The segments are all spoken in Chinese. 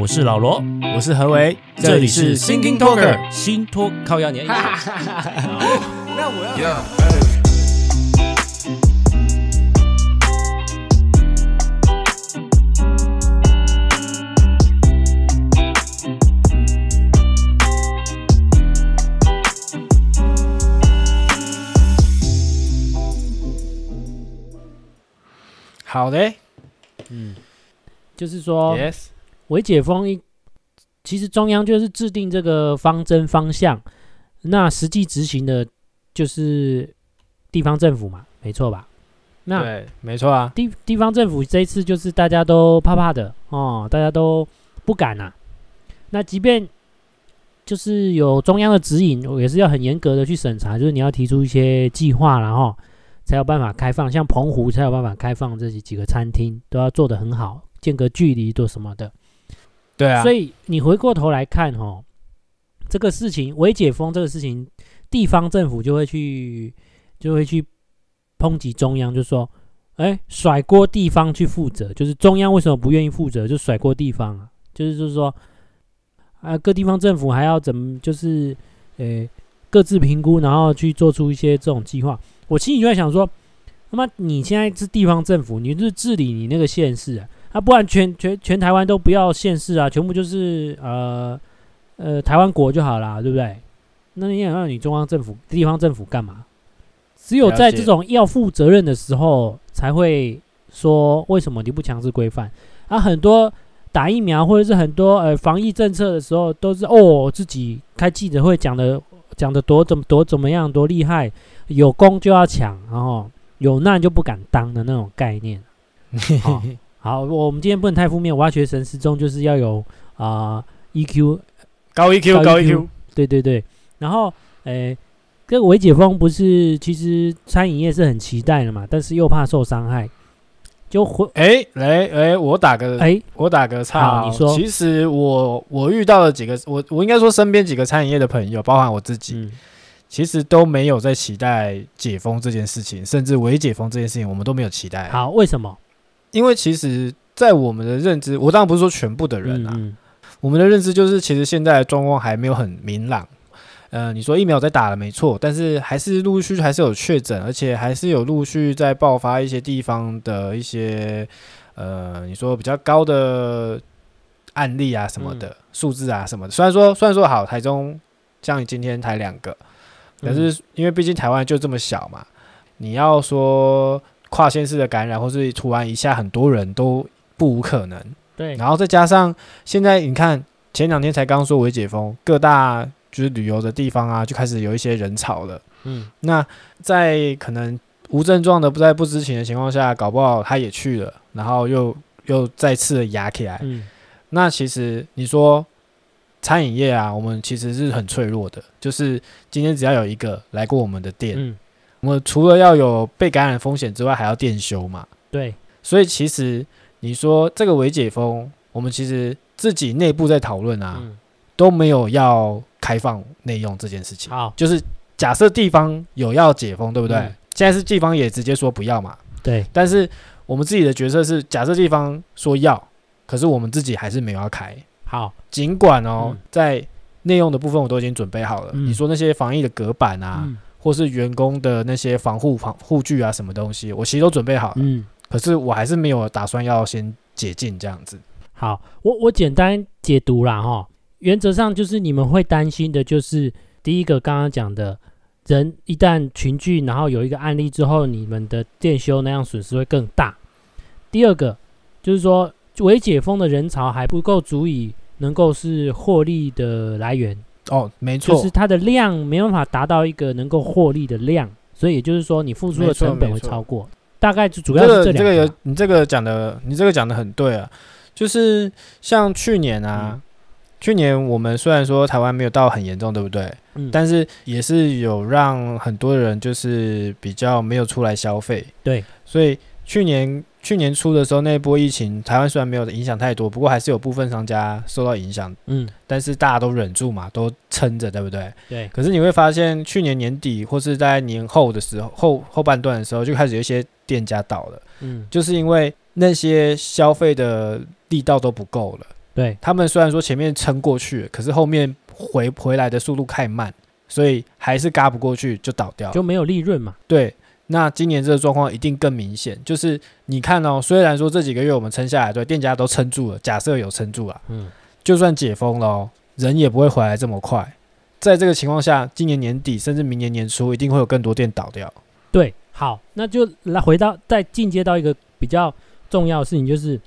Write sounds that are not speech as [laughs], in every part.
我是老罗，我是何为，这里是 Thinking Talker 新托靠压年。那我要。好的，嗯，就是说，Yes。微解封一，其实中央就是制定这个方针方向，那实际执行的，就是地方政府嘛，没错吧？那对，没错啊。地地方政府这一次就是大家都怕怕的哦，大家都不敢呐、啊。那即便就是有中央的指引，也是要很严格的去审查，就是你要提出一些计划，然后才有办法开放。像澎湖才有办法开放这几几个餐厅，都要做得很好，间隔距离做什么的。对啊，所以你回过头来看哦，这个事情未解封这个事情，地方政府就会去就会去抨击中央，就说，哎，甩锅地方去负责，就是中央为什么不愿意负责，就甩锅地方啊，就是就是说，啊，各地方政府还要怎么，就是，诶，各自评估，然后去做出一些这种计划。我心里就在想说，那么你现在是地方政府，你就是治理你那个县市啊。啊，不然全全全台湾都不要县市啊，全部就是呃呃台湾国就好啦，对不对？那你想让你中央政府、地方政府干嘛？只有在这种要负责任的时候，才会说为什么你不强制规范？啊，很多打疫苗或者是很多呃防疫政策的时候，都是哦自己开记者会讲的讲的多怎么多怎么样多厉害，有功就要抢，然后有难就不敢当的那种概念。[laughs] 哦好，我们今天不能太负面。挖掘神失踪就是要有啊、呃、EQ 高 EQ 高 EQ，对对对。然后，诶，这个微解封不是，其实餐饮业是很期待的嘛，但是又怕受伤害，就回诶，来诶，我打个诶，我打个岔，你说，其实我我遇到了几个，我我应该说身边几个餐饮业的朋友，包含我自己，嗯、其实都没有在期待解封这件事情，甚至微解封这件事情，我们都没有期待。好，为什么？因为其实，在我们的认知，我当然不是说全部的人啊，嗯、我们的认知就是，其实现在的状况还没有很明朗。呃，你说疫苗在打了没错，但是还是陆陆续续还是有确诊，而且还是有陆续在爆发一些地方的一些呃，你说比较高的案例啊什么的、嗯、数字啊什么的。虽然说虽然说好，台中像你今天才两个，可是因为毕竟台湾就这么小嘛，你要说。跨县市的感染，或是突然一下很多人都不无可能。对，然后再加上现在你看，前两天才刚说微解封，各大就是旅游的地方啊，就开始有一些人潮了。嗯，那在可能无症状的不在不知情的情况下，搞不好他也去了，然后又又再次的压起来。嗯，那其实你说餐饮业啊，我们其实是很脆弱的，就是今天只要有一个来过我们的店。嗯我们除了要有被感染风险之外，还要店修嘛？对，所以其实你说这个微解封，我们其实自己内部在讨论啊，嗯、都没有要开放内用这件事情。好，就是假设地方有要解封，对不对？嗯、现在是地方也直接说不要嘛？对。但是我们自己的角色是，假设地方说要，可是我们自己还是没有要开。好，尽管哦，嗯、在内用的部分我都已经准备好了。嗯、你说那些防疫的隔板啊？嗯或是员工的那些防护防护具啊，什么东西，我其实都准备好了。嗯，可是我还是没有打算要先解禁这样子。好，我我简单解读啦哈。原则上就是你们会担心的，就是第一个刚刚讲的人一旦群聚，然后有一个案例之后，你们的店休那样损失会更大。第二个就是说，未解封的人潮还不够足以能够是获利的来源。哦，没错，就是它的量没办法达到一个能够获利的量，所以也就是说，你付出的成本会超过。大概就主要是这两个。这个有你这个讲的，你这个讲的很对啊。就是像去年啊，嗯、去年我们虽然说台湾没有到很严重，对不对？嗯。但是也是有让很多人就是比较没有出来消费。对。所以去年。去年初的时候，那一波疫情，台湾虽然没有影响太多，不过还是有部分商家受到影响。嗯，但是大家都忍住嘛，都撑着，对不对？对。可是你会发现，去年年底或是在年后的时候，后后半段的时候，就开始有一些店家倒了。嗯，就是因为那些消费的力道都不够了。对，他们虽然说前面撑过去，可是后面回回来的速度太慢，所以还是嘎不过去就倒掉，就没有利润嘛。对，那今年这个状况一定更明显，就是你看哦，虽然说这几个月我们撑下来，对，店家都撑住了，假设有撑住啊，嗯，就算解封了，人也不会回来这么快。在这个情况下，今年年底甚至明年年初，一定会有更多店倒掉。对，好，那就来回到再进阶到一个比较重要的事情，就是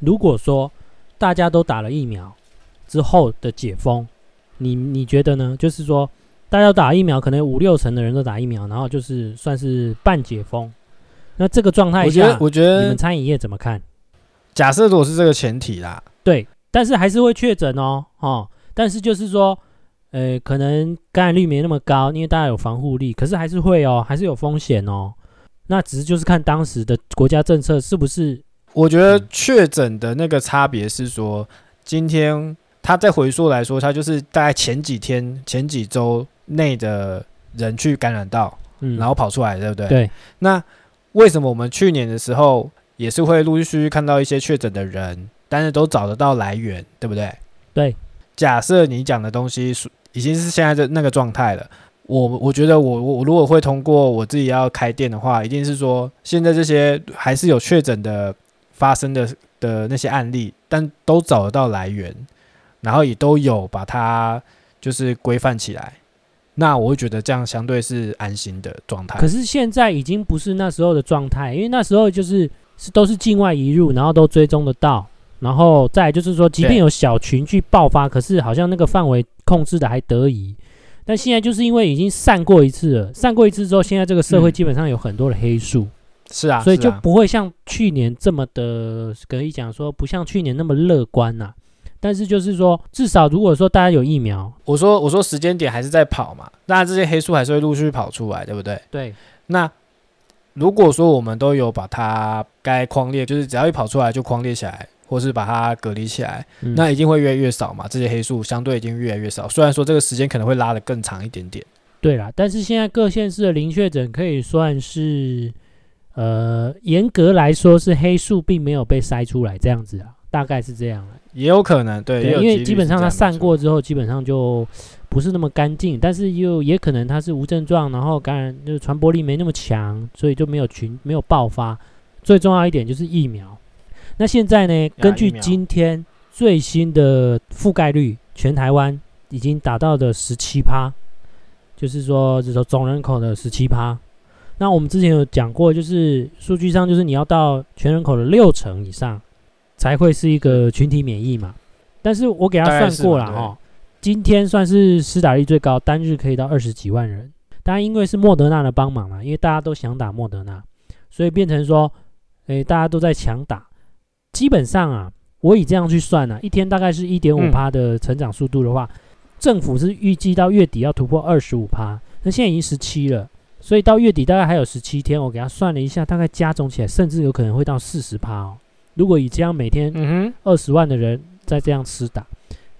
如果说大家都打了疫苗之后的解封，你你觉得呢？就是说大家要打疫苗，可能五六成的人都打疫苗，然后就是算是半解封。那这个状态下，我觉得，我觉得你们餐饮业怎么看？假设如果是这个前提啦，对，但是还是会确诊哦，哦，但是就是说。呃，可能感染率没那么高，因为大家有防护力，可是还是会哦，还是有风险哦。那只是就是看当时的国家政策是不是？我觉得确诊的那个差别是说，今天他在回溯来说，他就是大概前几天、前几周内的人去感染到，嗯，然后跑出来，对不对？对。那为什么我们去年的时候也是会陆陆续续看到一些确诊的人，但是都找得到来源，对不对？对。假设你讲的东西属。已经是现在的那个状态了。我我觉得我我如果会通过我自己要开店的话，一定是说现在这些还是有确诊的发生的的那些案例，但都找得到来源，然后也都有把它就是规范起来。那我会觉得这样相对是安心的状态。可是现在已经不是那时候的状态，因为那时候就是是都是境外移入，然后都追踪得到。然后再就是说，即便有小群去爆发，可是好像那个范围控制的还得以。但现在就是因为已经散过一次了，散过一次之后，现在这个社会基本上有很多的黑数。嗯、是啊，所以就不会像去年这么的，可以讲说不像去年那么乐观呐、啊。但是就是说，至少如果说大家有疫苗，我说我说时间点还是在跑嘛，那这些黑数还是会陆续跑出来，对不对？对。那如果说我们都有把它该框列，就是只要一跑出来就框列起来。或是把它隔离起来，嗯，那一定会越来越少嘛。这些黑数相对已经越来越少，虽然说这个时间可能会拉得更长一点点。对啦，但是现在各县市的零确诊可以算是，呃，严格来说是黑数并没有被筛出来这样子啊，大概是这样。也有可能，对，对，因为基本上它散过之后，基本上就不是那么干净，但是又也可能它是无症状，然后感染就是传播力没那么强，所以就没有群没有爆发。最重要一点就是疫苗。那现在呢？根据今天最新的覆盖率，全台湾已经达到的十七趴，就是说，就是说总人口的十七趴。那我们之前有讲过，就是数据上，就是你要到全人口的六成以上，才会是一个群体免疫嘛。但是我给他算过了哈，今天算是施打率最高，单日可以到二十几万人。当然，因为是莫德纳的帮忙嘛，因为大家都想打莫德纳，所以变成说，诶，大家都在抢打。基本上啊，我以这样去算啊，一天大概是一点五趴的成长速度的话，嗯、政府是预计到月底要突破二十五趴，那现在已经十七了，所以到月底大概还有十七天，我给他算了一下，大概加总起来，甚至有可能会到四十趴哦。如果以这样每天二十万的人在这样吃打，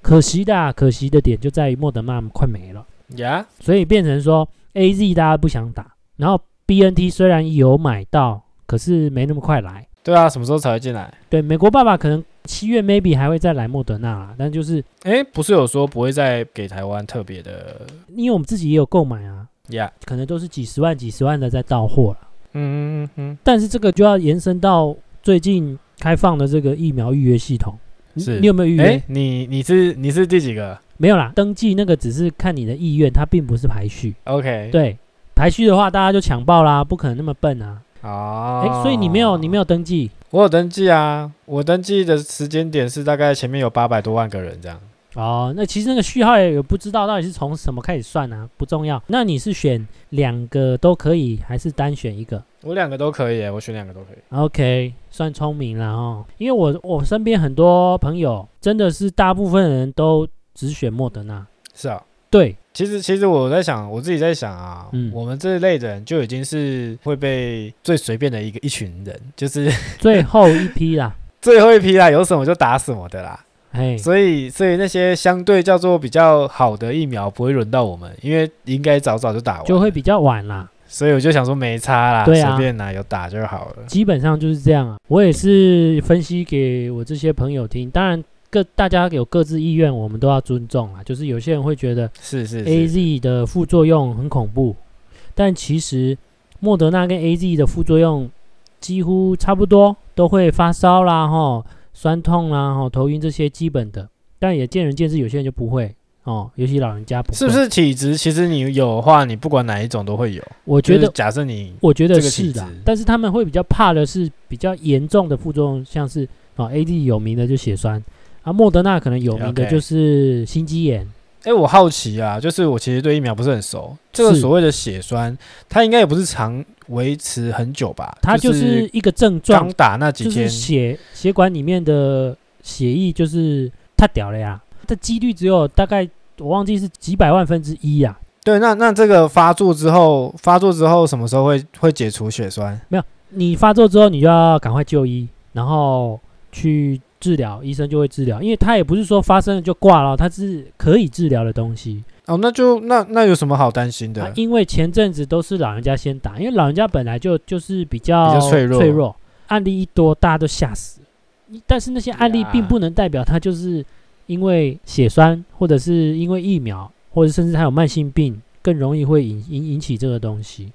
可惜的、啊，可惜的点就在于莫德纳快没了呀，所以变成说 AZ 大家不想打，然后 BNT 虽然有买到，可是没那么快来。对啊，什么时候才会进来？对，美国爸爸可能七月 maybe 还会再来莫德纳啦，但就是，哎，不是有说不会再给台湾特别的，因为我们自己也有购买啊，Yeah，可能都是几十万、几十万的在到货了。嗯嗯嗯，但是这个就要延伸到最近开放的这个疫苗预约系统，是，你有没有预约？你你是你是第几个？没有啦，登记那个只是看你的意愿，它并不是排序。OK，对，排序的话大家就抢报啦，不可能那么笨啊。哦，哎，所以你没有你没有登记？我有登记啊，我登记的时间点是大概前面有八百多万个人这样。哦，那其实那个序号也不知道到底是从什么开始算啊，不重要。那你是选两个都可以，还是单选一个？我两个都可以，我选两个都可以。OK，算聪明了哦，因为我我身边很多朋友真的是大部分人都只选莫德纳。是啊。对，其实其实我在想，我自己在想啊，嗯，我们这一类的人就已经是会被最随便的一个一群人，就是最后一批啦，[laughs] 最后一批啦，有什么就打什么的啦。嘿，所以所以那些相对叫做比较好的疫苗不会轮到我们，因为应该早早就打完，就会比较晚啦。所以我就想说没差啦，对啊，随便拿有打就好了。基本上就是这样啊，我也是分析给我这些朋友听，当然。各大家有各自意愿，我们都要尊重啊。就是有些人会觉得是是 A Z 的副作用很恐怖，但其实莫德纳跟 A Z 的副作用几乎差不多，都会发烧啦、吼酸痛啦、吼头晕这些基本的，但也见仁见智，有些人就不会。哦，尤其老人家不会，是不是体质？其实你有的话，你不管哪一种都会有。我觉得，假设你，我觉得是的。但是他们会比较怕的是比较严重的副作用，像是啊 A D 有名的就血栓，啊，莫德纳可能有名的就是心肌炎。哎、我好奇啊，就是我其实对疫苗不是很熟，这个所谓的血栓，它应该也不是长维持很久吧？它就是一个症状，刚打那几天，就是血血管里面的血液就是太屌了呀。这几率只有大概我忘记是几百万分之一呀、啊。对，那那这个发作之后，发作之后什么时候会会解除血栓？没有，你发作之后你就要赶快就医，然后去治疗，医生就会治疗，因为他也不是说发生了就挂了，它是可以治疗的东西。哦，那就那那有什么好担心的？因为前阵子都是老人家先打，因为老人家本来就就是比较，比较脆弱，脆弱，案例一多，大家都吓死。但是那些案例并不能代表他就是。因为血栓，或者是因为疫苗，或者甚至还有慢性病，更容易会引引引起这个东西。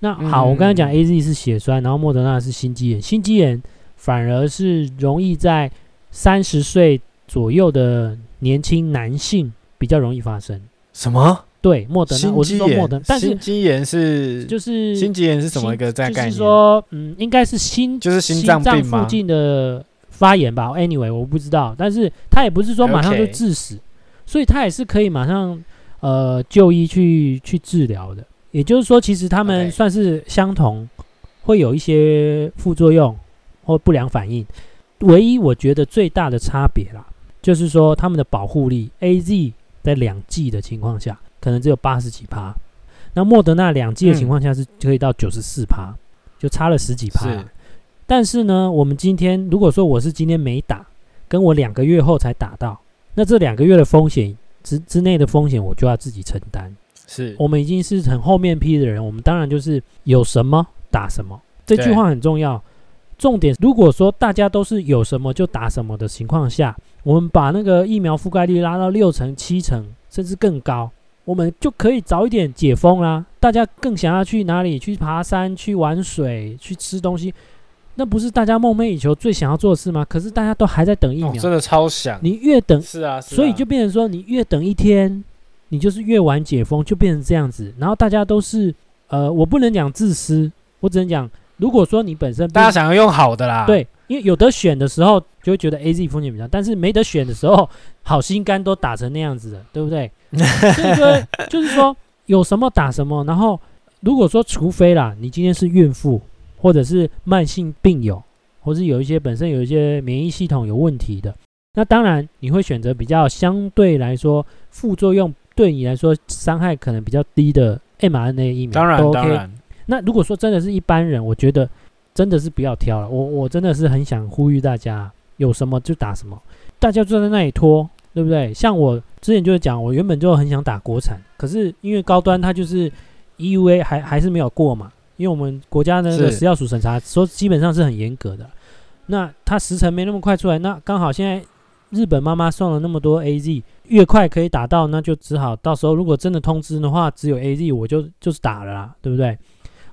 那好，嗯、我刚才讲 A Z 是血栓，然后莫德纳是心肌炎。心肌炎反而是容易在三十岁左右的年轻男性比较容易发生。什么？对，莫德纳，我是说莫德纳，但是心肌炎是就是心肌炎是什么一个在概念？就是说，嗯，应该是心就是心脏病附近的。发炎吧，anyway，我不知道，但是他也不是说马上就致死，Okay. 所以他也是可以马上呃就医去去治疗的。也就是说，其实他们算是相同，Okay. 会有一些副作用或不良反应。唯一我觉得最大的差别啦，就是说他们的保护力，AZ 在两剂的情况下可能只有八十几趴，那莫德纳两剂的情况下是可以到九十四趴，就差了十几趴。但是呢，我们今天如果说我是今天没打，跟我两个月后才打到，那这两个月的风险之之内的风险，我就要自己承担。是我们已经是很后面批的人，我们当然就是有什么打什么。这句话很重要。重点，如果说大家都是有什么就打什么的情况下，我们把那个疫苗覆盖率拉到六成、七成，甚至更高，我们就可以早一点解封啦。大家更想要去哪里？去爬山、去玩水、去吃东西。那不是大家梦寐以求、最想要做的事吗？可是大家都还在等疫苗，哦、真的超想。你越等，是啊，是啊，所以就变成说，你越等一天，你就是越晚解封，就变成这样子。然后大家都是，呃，我不能讲自私，我只能讲，如果说你本身大家想要用好的啦，对，因为有得选的时候，就会觉得 AZ 风险比较，但是没得选的时候，好心肝都打成那样子了，对不对？[laughs] 所以说，就是说有什么打什么。然后如果说，除非啦，你今天是孕妇。或者是慢性病友，或是有一些本身有一些免疫系统有问题的，那当然你会选择比较相对来说副作用对你来说伤害可能比较低的 mRNA 疫苗，当然，OK。当然。那如果说真的是一般人，我觉得真的是不要挑了。我我真的是很想呼吁大家，有什么就打什么，大家坐在那里拖，对不对？像我之前就是讲，我原本就很想打国产，可是因为高端它就是 EUA 还还是没有过嘛。因为我们国家的那个食药署审查说基本上是很严格的，那它时程没那么快出来，那刚好现在日本妈妈送了那么多 AZ，越快可以打到，那就只好到时候如果真的通知的话，只有 AZ 我就就是打了啦，对不对？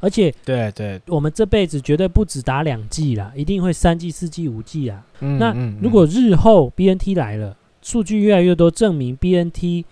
而且对对，我们这辈子绝对不止打两剂啦，一定会三剂、四剂、五剂啊。那如果日后 BNT 来了，数据越来越多，证明 BNT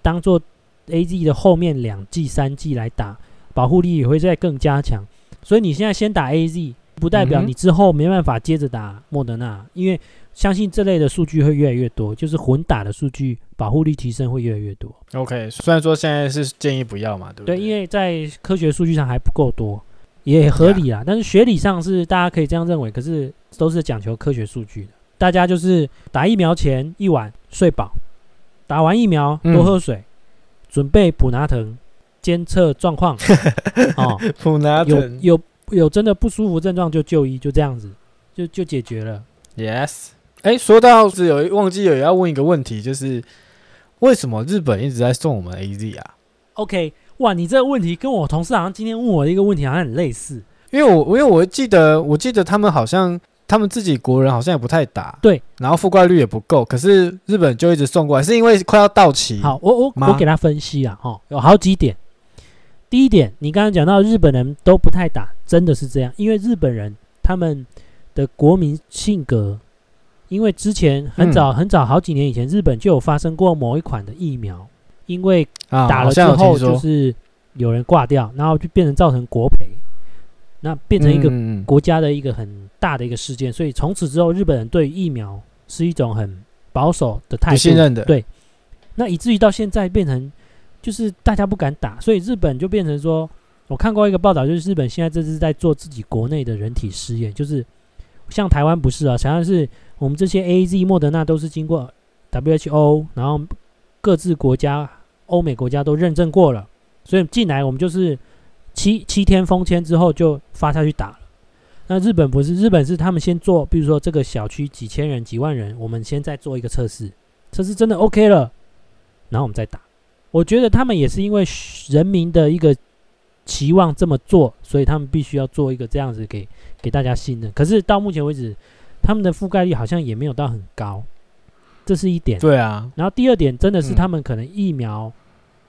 当做 AZ 的后面两剂、三剂来打。保护力也会再更加强，所以你现在先打 AZ，不代表你之后没办法接着打莫德纳，因为相信这类的数据会越来越多，就是混打的数据保护力提升会越来越多。OK，虽然说现在是建议不要嘛，对不对？对，因为在科学数据上还不够多，也合理啦。但是学理上是大家可以这样认为，可是都是讲求科学数据的。大家就是打疫苗前一晚睡饱，打完疫苗多喝水，准备普拿疼。监测状况 [laughs] 哦，普拿疼有有有真的不舒服症状就就医，就这样子就就解决了。Yes，哎、欸，说到是有忘记有要问一个问题，就是为什么日本一直在送我们 AZ 啊？OK，哇，你这个问题跟我同事好像今天问我的一个问题好像很类似，因为我因为我记得我记得他们好像他们自己国人好像也不太打，对，然后覆盖率也不够，可是日本就一直送过来，是因为快要到期。好，我我我给他分析啊，哦，有好几点。第一点，你刚刚讲到日本人都不太打，真的是这样，因为日本人他们的国民性格，因为之前很早很早好几年以前，日本就有发生过某一款的疫苗，因为打了之后就是有人挂掉，然后就变成造成国赔。那变成一个国家的一个很大的一个事件，所以从此之后，日本人对疫苗是一种很保守的态度，信任的。对，那以至于到现在变成就是大家不敢打，所以日本就变成说，我看过一个报道，就是日本现在这是在做自己国内的人体试验，就是像台湾不是啊，想要是我们这些 AZ、莫德纳都是经过 WHO，然后各自国家欧美国家都认证过了，所以进来我们就是。七七天封签之后就发下去打了。那日本不是，日本是他们先做，比如说这个小区几千人、几万人，我们先再做一个测试，测试真的 OK 了，然后我们再打。我觉得他们也是因为人民的一个期望这么做，所以他们必须要做一个这样子给给大家信任。可是到目前为止，他们的覆盖率好像也没有到很高，这是一点。对啊。然后第二点，真的是他们可能疫苗，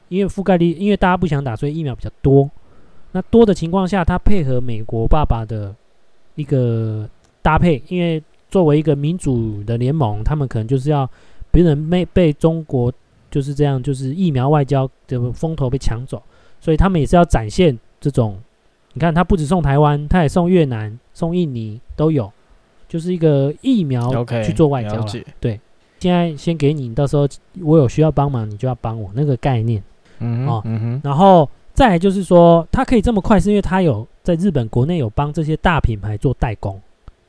因为覆盖率，因为大家不想打，所以疫苗比较多。那多的情况下，他配合美国爸爸的一个搭配，因为作为一个民主的联盟，他们可能就是要别人没被中国就是这样，就是疫苗外交的风头被抢走，所以他们也是要展现这种。你看，他不止送台湾，他也送越南、送印尼都有，就是一个疫苗去做外交了。Okay, 对，现在先给你，到时候我有需要帮忙，你就要帮我那个概念。嗯哼，哦，嗯哼，然后。再来就是说，它可以这么快，是因为他有在日本国内有帮这些大品牌做代工。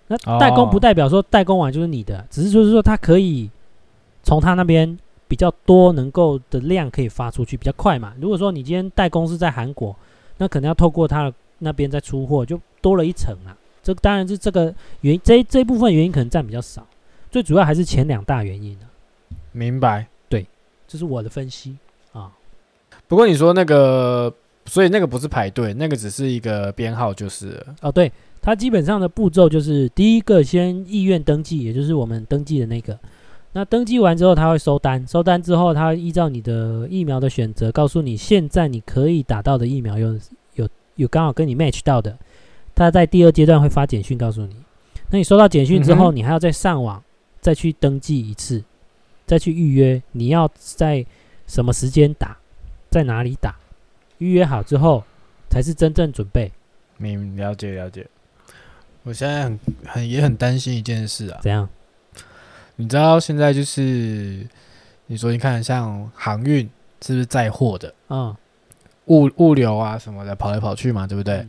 那代工不代表说代工完就是你的，哦、只是就是说他可以从他那边比较多能够的量可以发出去比较快嘛。如果说你今天代工是在韩国，那可能要透过他那边再出货，就多了一层啊。这当然是这个原因，这这一部分原因可能占比较少，最主要还是前两大原因啊。明白？对，这是我的分析啊。不过你说那个。所以那个不是排队，那个只是一个编号，就是哦，对，它基本上的步骤就是第一个先意愿登记，也就是我们登记的那个。那登记完之后，他会收单，收单之后，他会依照你的疫苗的选择，告诉你现在你可以打到的疫苗有有有刚好跟你 match 到的，他在第二阶段会发简讯告诉你。那你收到简讯之后，你还要再上网再去登记一次，再去预约你要在什么时间打，在哪里打。预约好之后，才是真正准备。明了解了解。我现在很很也很担心一件事啊。怎样？你知道现在就是你说你看像航运是不是载货的？嗯。物物流啊什么的跑来跑去嘛，对不对？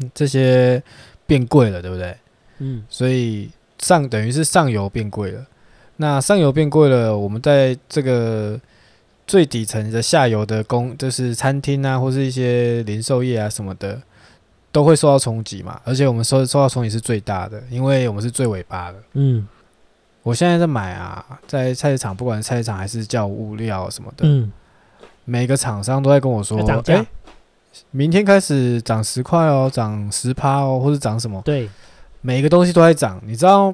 嗯。这些变贵了，对不对？嗯。所以上等于是上游变贵了。那上游变贵了，我们在这个。最底层的下游的工，就是餐厅啊，或是一些零售业啊什么的，都会受到冲击嘛。而且我们受受到冲击是最大的，因为我们是最尾巴的。嗯，我现在在买啊，在菜市场，不管是菜市场还是叫物料什么的，嗯，每个厂商都在跟我说，明天开始涨十块哦，涨十趴哦，或者涨什么？对，每个东西都在涨。你知道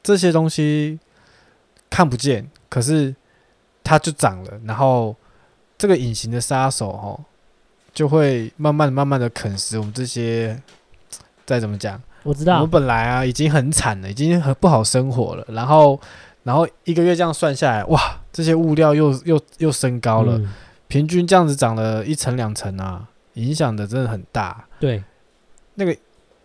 这些东西看不见，可是。它就涨了，然后这个隐形的杀手哦，就会慢慢的、慢慢的啃食我们这些。再怎么讲，我知道，我们本来啊已经很惨了，已经很不好生活了。然后，然后一个月这样算下来，哇，这些物料又又又升高了，嗯，平均这样子涨了一层两层啊，影响的真的很大。对，那个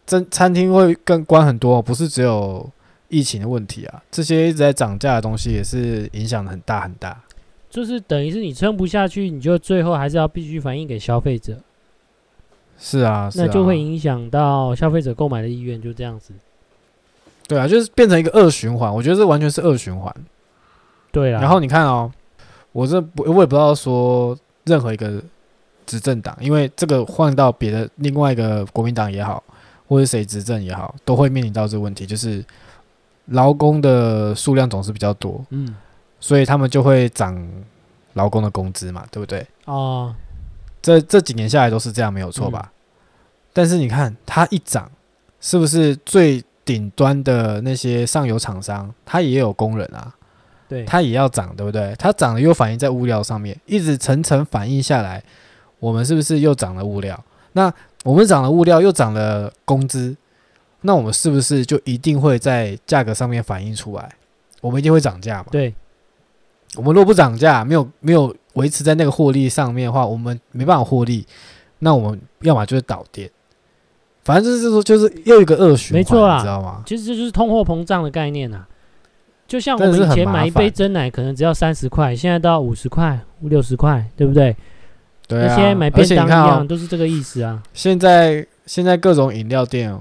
真餐厅会更关很多，不是只有疫情的问题啊，这些一直在涨价的东西也是影响的很大很大。就是等于是你撑不下去，你就最后还是要必须反映给消费者。是啊，是啊，那就会影响到消费者购买的意愿，就这样子。对啊，就是变成一个恶循环。我觉得这完全是恶循环。对啊。然后你看哦，我这不，我也不知道说任何一个执政党，因为这个换到别的另外一个国民党也好，或者谁执政也好，都会面临到这个问题，就是劳工的数量总是比较多。嗯。所以他们就会涨劳工的工资嘛，对不对？哦，这这几年下来都是这样，没有错吧？嗯。但是你看它一涨，是不是最顶端的那些上游厂商，它也有工人啊，对，它也要涨，对不对？它涨了又反映在物料上面，一直层层反映下来，我们是不是又涨了物料？那我们涨了物料，又涨了工资，那我们是不是就一定会在价格上面反映出来？我们一定会涨价嘛？对，我们若不涨价，没有没有维持在那个获利上面的话，我们没办法获利，那我们要么就是倒店，反正就是说，就是又一个恶循环，没错啦，你知道吗？其实这就是通货膨胀的概念啊。就像我们以前买一杯真奶可能只要三十块，现在都要五十块、五六十块，对不对？对啊，现在买便当一样，哦、都是这个意思啊。现在现在各种饮料店，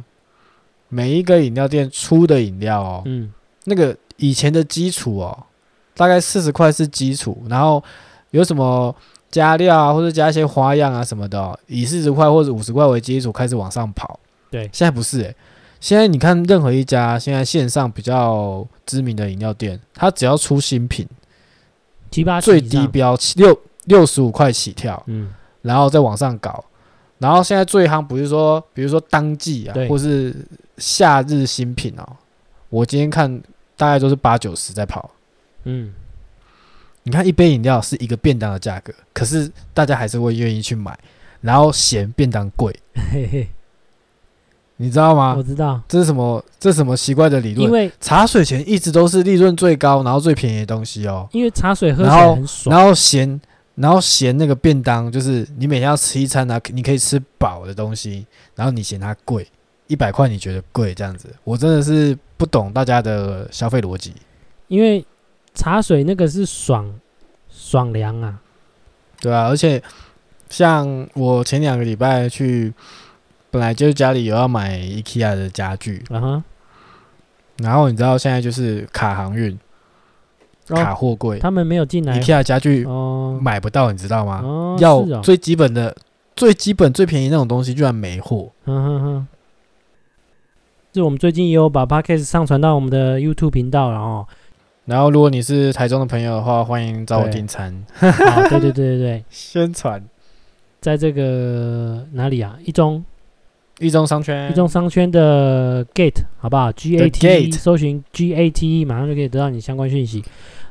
每一个饮料店出的饮料哦，嗯，那个以前的基础哦，大概四十块是基础，然后有什么加料啊，或者加一些花样啊什么的、哦，以四十块或者五十块为基础开始往上跑。对，现在不是诶、欸，现在你看任何一家现在线上比较知名的饮料店，它只要出新品，七八最低标七六。六十五块起跳，嗯，然后再往上搞，然后现在最夯不是说，比如说当季啊，或是夏日新品哦，我今天看大概都是八九十在跑，嗯，你看一杯饮料是一个便当的价格，可是大家还是会愿意去买，然后嫌便当贵，嘿嘿，你知道吗？我知道，这是什么？这是什么奇怪的理论？因为茶水钱一直都是利润最高，然后最便宜的东西哦，因为茶水喝起来很爽，然后嫌。然后嫌那个便当，就是你每天要吃一餐啊，你可以吃饱的东西，然后你嫌它贵，一百块你觉得贵这样子，我真的是不懂大家的消费逻辑。因为茶水那个是爽爽凉啊，对啊，而且像我前两个礼拜去，本来就是家里有要买 IKEA 的家具，啊哈，然后你知道现在就是卡航运。卡货柜，他们没有进来。IKEA 家具哦买不到，你知道吗？哦，要最基本的、最基本、最便宜那种东西，居然没货。嗯哼哼。就我们最近也有把 Podcast 上传到我们的 YouTube 频道，然后，然后如果你是台中的朋友的话，欢迎找我订餐。啊，对对对对对，[laughs] 宣传，在这个哪里啊？一中。一中商圈，一中商圈的 Gate 好不好？G A T E，搜寻 G A T E，马上就可以得到你相关讯息。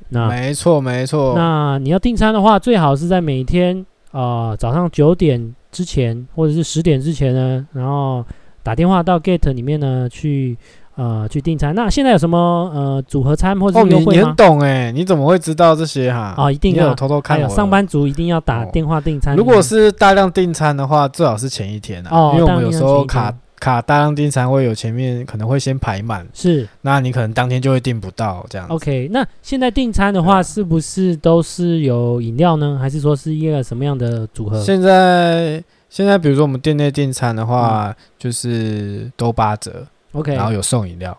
那没错没错。那你要订餐的话，最好是在每天啊、呃、早上九点之前，或者是十点之前呢，然后打电话到 Gate 里面呢去。呃，去订餐。那现在有什么呃组合餐或者优惠吗？哦，你很懂哎，你怎么会知道这些哈？啊，一定要有偷偷看。还有上班族一定要打电话订餐。如果是大量订餐的话，最好是前一天啊，哦，因为我们有时候卡卡大量订餐会有前面可能会先排满，是，那你可能当天就会订不到这样。OK，那现在订餐的话，是不是都是有饮料呢？还是说是一个什么样的组合？现在现在比如说我们店内订餐的话，就是都八折。OK，然后有送饮料，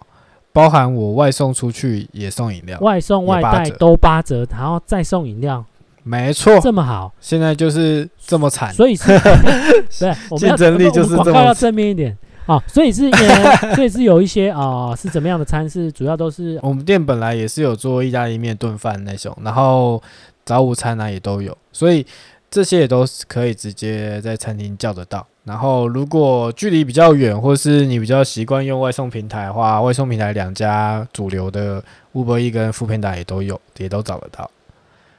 包含我外送出去也送饮料，外送外带都八折，然后再送饮料，没错，这么好，现在就是这么惨，所以是，[laughs] 对，[laughs] 我们竞争力就是这么，要正面一点。啊，所以是，[laughs] 所以是有一些啊，是怎么样的餐？是主要都是我们店本来也是有做意大利面、炖饭那种，然后早午餐呢也都有，所以这些也都是可以直接在餐厅叫得到。然后，如果距离比较远，或是你比较习惯用外送平台的话，外送平台两家主流的 Uber Eats 跟 Foodpanda 也都有，也都找得到。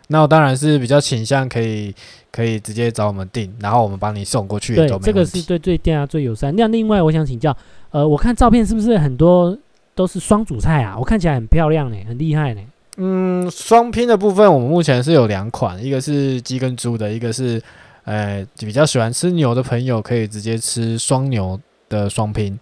那我当然是比较倾向可以可以直接找我们订，然后我们帮你送过去也都没问题。对，这个是对对店家最友善。那另外，我想请教，呃，我看照片是不是很多都是双主菜啊？我看起来很漂亮呢，很厉害呢。嗯，双拼的部分我们目前是有两款，一个是鸡跟猪的，一个是。呃，比较喜欢吃牛的朋友可以直接吃双牛的双拼，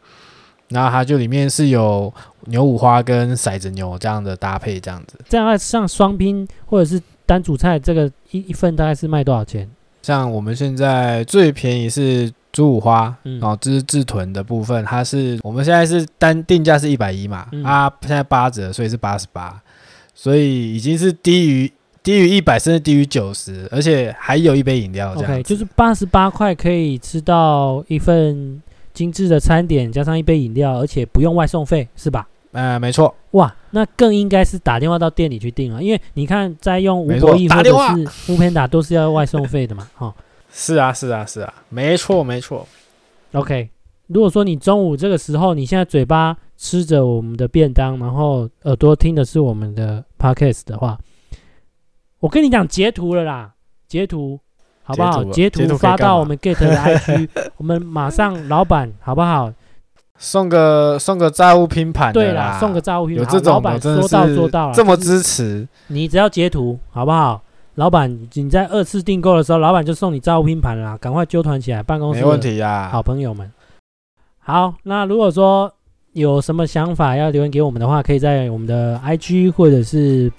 然后它就里面是有牛五花跟骰子牛这样的搭配，这样子。这样像双拼或者是单主菜，这个一一份大概是卖多少钱？像我们现在最便宜是猪五花，嗯、然后这是自豚的部分，它是我们现在是单定价是一百一嘛，嗯、啊，现在八折，所以是八十八，所以已经是低于。低于一百，甚至低于九十，而且还有一杯饮料，这样。OK，就是八十八块可以吃到一份精致的餐点，加上一杯饮料，而且不用外送费，是吧？呃，没错。哇，那更应该是打电话到店里去订了，因为你看，在用 Uber Eats 或者是 Foodpanda 都是要外送费的嘛，哈。是啊，是啊，是啊，没错，没错。OK，如果说你中午这个时候，你现在嘴巴吃着我们的便当，然后耳朵听的是我们的 podcast 的话，我跟你讲截图了啦，截图好不好？截图，发到我们 Get 的 IG，[laughs] 我们马上老板好不好？送个送个债务拼盘，对啦，送个债务拼盘，有这种老板说到做到了，这么支持，你只要截图好不好？老板，你在二次订购的时候，老板就送你炸物拼盘啦，赶快揪团起来，办公室没问题呀，好朋友们。好，那如果说有什么想法要留言给我们的话，可以在我们的 IG 或者是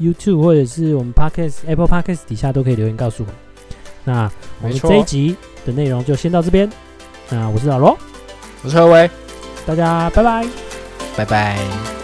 YouTube 或者是我们 Podcast Apple Podcast 底下都可以留言告诉我们。那我们这一集的内容就先到这边。那我是老罗，我是何威，大家拜拜，拜拜。